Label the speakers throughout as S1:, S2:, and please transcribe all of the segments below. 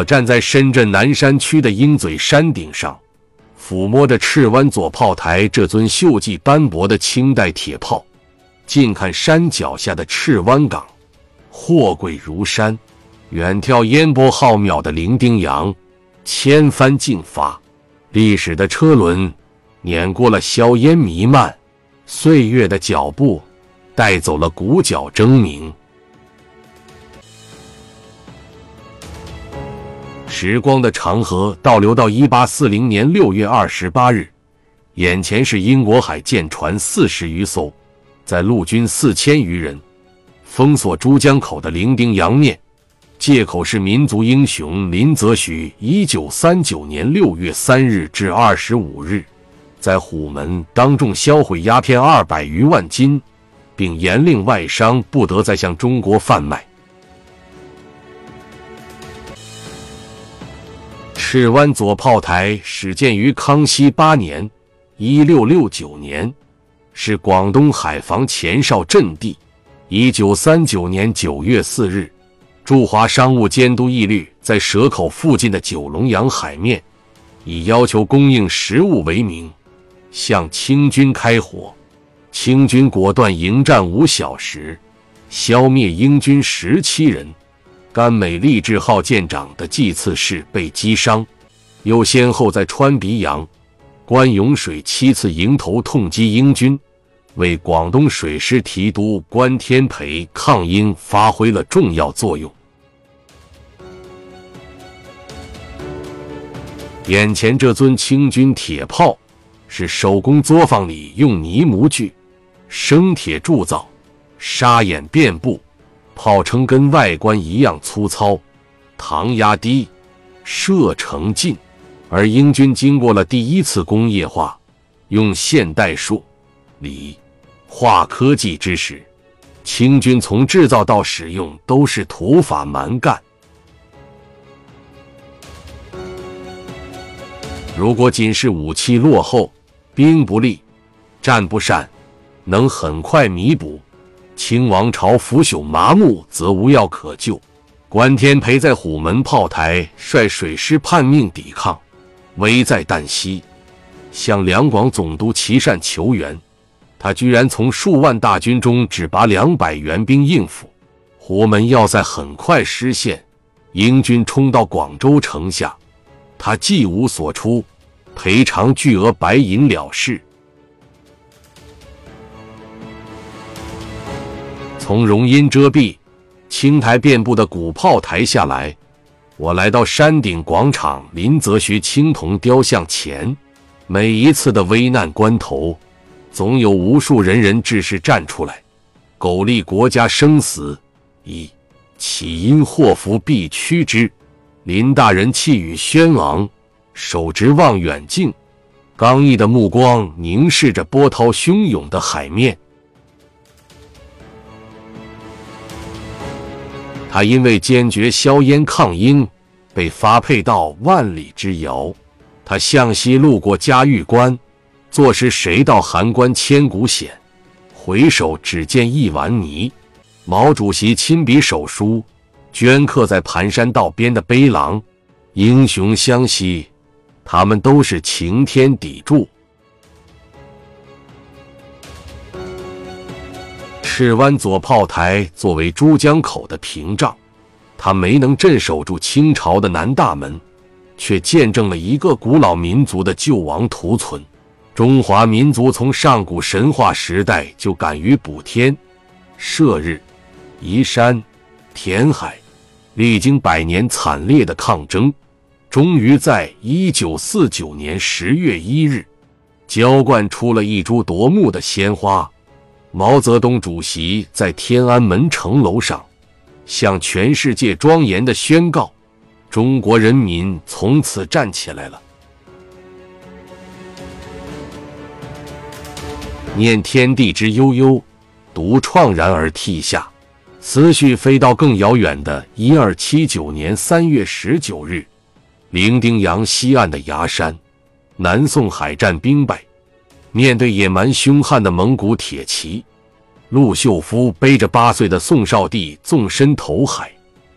S1: 我站在深圳南山区的鹰嘴山顶上，抚摸着赤湾左炮台这尊锈迹斑驳的清代铁炮，近看山脚下的赤湾港，货柜如山；远眺烟波浩渺的伶仃洋，千帆竞发。历史的车轮碾过了硝烟弥漫，岁月的脚步带走了鼓角争鸣。时光的长河倒流到一八四零年六月二十八日，眼前是英国海舰船四十余艘，在陆军四千余人，封锁珠江口的伶仃洋面。借口是民族英雄林则徐一九三九年六月三日至二十五日，在虎门当众销毁鸦片二百余万斤，并严令外商不得再向中国贩卖。赤湾左炮台始建于康熙八年（一六六九年），是广东海防前哨阵地。一九三九年九月四日。驻华商务监督义律在蛇口附近的九龙洋海面，以要求供应食物为名，向清军开火。清军果断迎战五小时，消灭英军十七人。甘美励志号舰长的祭次士被击伤，又先后在川鼻洋、关涌水七次迎头痛击英军。为广东水师提督关天培抗英发挥了重要作用。眼前这尊清军铁炮，是手工作坊里用泥模具、生铁铸造，砂眼遍布，炮称跟外观一样粗糙，膛压低，射程近。而英军经过了第一次工业化，用现代数、理化科技之时，清军从制造到使用都是土法蛮干。如果仅是武器落后、兵不利、战不善，能很快弥补，清王朝腐朽麻木，则无药可救。关天培在虎门炮台率水师叛命抵抗，危在旦夕，向两广总督琦善求援，他居然从数万大军中只拔两百援兵应付。虎门要塞很快失陷，英军冲到广州城下。他既无所出，赔偿巨额白银了事。从容阴遮蔽、青苔遍布的古炮台下来，我来到山顶广场林则徐青铜雕像前。每一次的危难关头，总有无数仁人志士站出来，苟利国家生死以岂因祸福必趋之。林大人气宇轩昂，手执望远镜，刚毅的目光凝视着波涛汹涌的海面。他因为坚决硝烟抗英，被发配到万里之遥。他向西路过嘉峪关，坐时谁道函关千古险？回首只见一碗泥。毛主席亲笔手书。镌刻在盘山道边的碑廊，英雄相惜，他们都是擎天砥柱。赤湾左炮台作为珠江口的屏障，它没能镇守住清朝的南大门，却见证了一个古老民族的救亡图存。中华民族从上古神话时代就敢于补天、射日、移山。填海，历经百年惨烈的抗争，终于在一九四九年十月一日，浇灌出了一株夺目的鲜花。毛泽东主席在天安门城楼上，向全世界庄严的宣告：中国人民从此站起来了。念天地之悠悠，独怆然而涕下。思绪飞到更遥远的一二七九年三月十九日，伶仃洋西岸的崖山，南宋海战兵败，面对野蛮凶悍的蒙古铁骑，陆秀夫背着八岁的宋少帝纵身投海，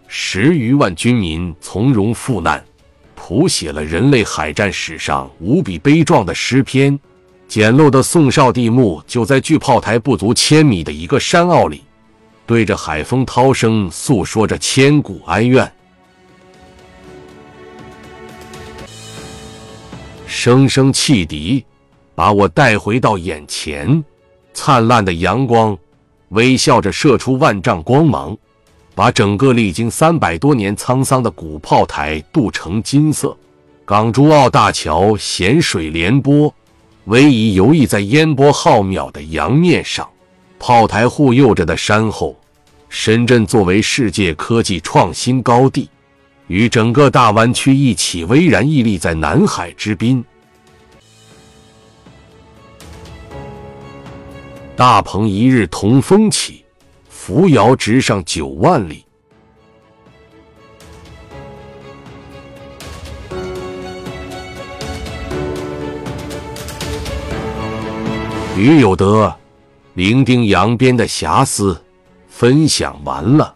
S1: 十余万军民从容赴难，谱写了人类海战史上无比悲壮的诗篇。简陋的宋少帝墓就在距炮台不足千米的一个山坳里，对着海风涛声诉说着千古哀怨。声声汽笛把我带回到眼前，灿烂的阳光微笑着射出万丈光芒，把整个历经三百多年沧桑的古炮台镀成金色。港珠澳大桥咸水连波。逶迤游弋在烟波浩渺的洋面上，炮台护佑着的山后，深圳作为世界科技创新高地，与整个大湾区一起巍然屹立在南海之滨。大鹏一日同风起，扶摇直上九万里。余有德，伶仃扬鞭的遐思分享完了。